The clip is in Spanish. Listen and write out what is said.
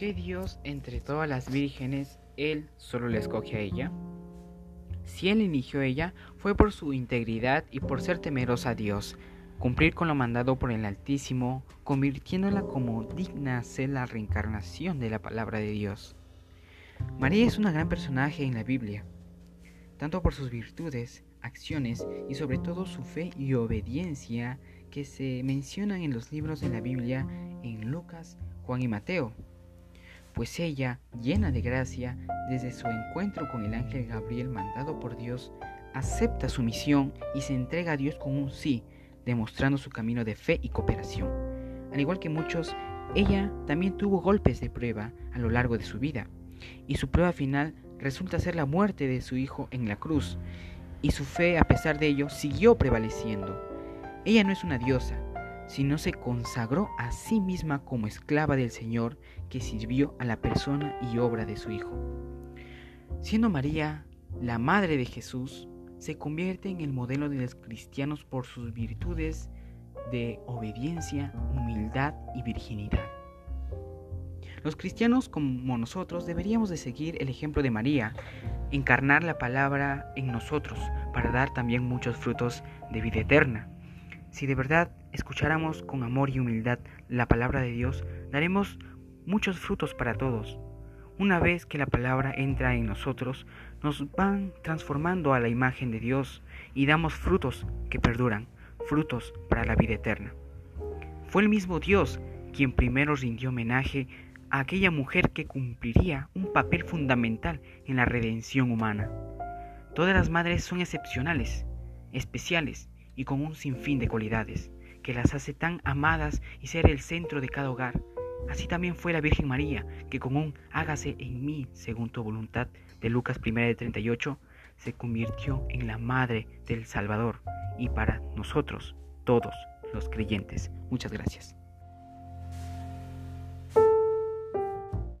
qué Dios entre todas las vírgenes, Él solo le escoge a ella? Si Él eligió ella, fue por su integridad y por ser temerosa a Dios, cumplir con lo mandado por el Altísimo, convirtiéndola como digna a ser la reencarnación de la palabra de Dios. María es una gran personaje en la Biblia, tanto por sus virtudes, acciones y sobre todo su fe y obediencia que se mencionan en los libros de la Biblia en Lucas, Juan y Mateo. Pues ella, llena de gracia, desde su encuentro con el ángel Gabriel mandado por Dios, acepta su misión y se entrega a Dios con un sí, demostrando su camino de fe y cooperación. Al igual que muchos, ella también tuvo golpes de prueba a lo largo de su vida, y su prueba final resulta ser la muerte de su hijo en la cruz, y su fe a pesar de ello siguió prevaleciendo. Ella no es una diosa, sino se consagró a sí misma como esclava del Señor que sirvió a la persona y obra de su Hijo. Siendo María la madre de Jesús, se convierte en el modelo de los cristianos por sus virtudes de obediencia, humildad y virginidad. Los cristianos como nosotros deberíamos de seguir el ejemplo de María, encarnar la palabra en nosotros para dar también muchos frutos de vida eterna. Si de verdad escucháramos con amor y humildad la palabra de Dios, daremos muchos frutos para todos. Una vez que la palabra entra en nosotros, nos van transformando a la imagen de Dios y damos frutos que perduran, frutos para la vida eterna. Fue el mismo Dios quien primero rindió homenaje a aquella mujer que cumpliría un papel fundamental en la redención humana. Todas las madres son excepcionales, especiales y con un sinfín de cualidades que las hace tan amadas y ser el centro de cada hogar. Así también fue la Virgen María, que con un hágase en mí según tu voluntad de Lucas 1 de 38, se convirtió en la madre del Salvador y para nosotros, todos los creyentes. Muchas gracias.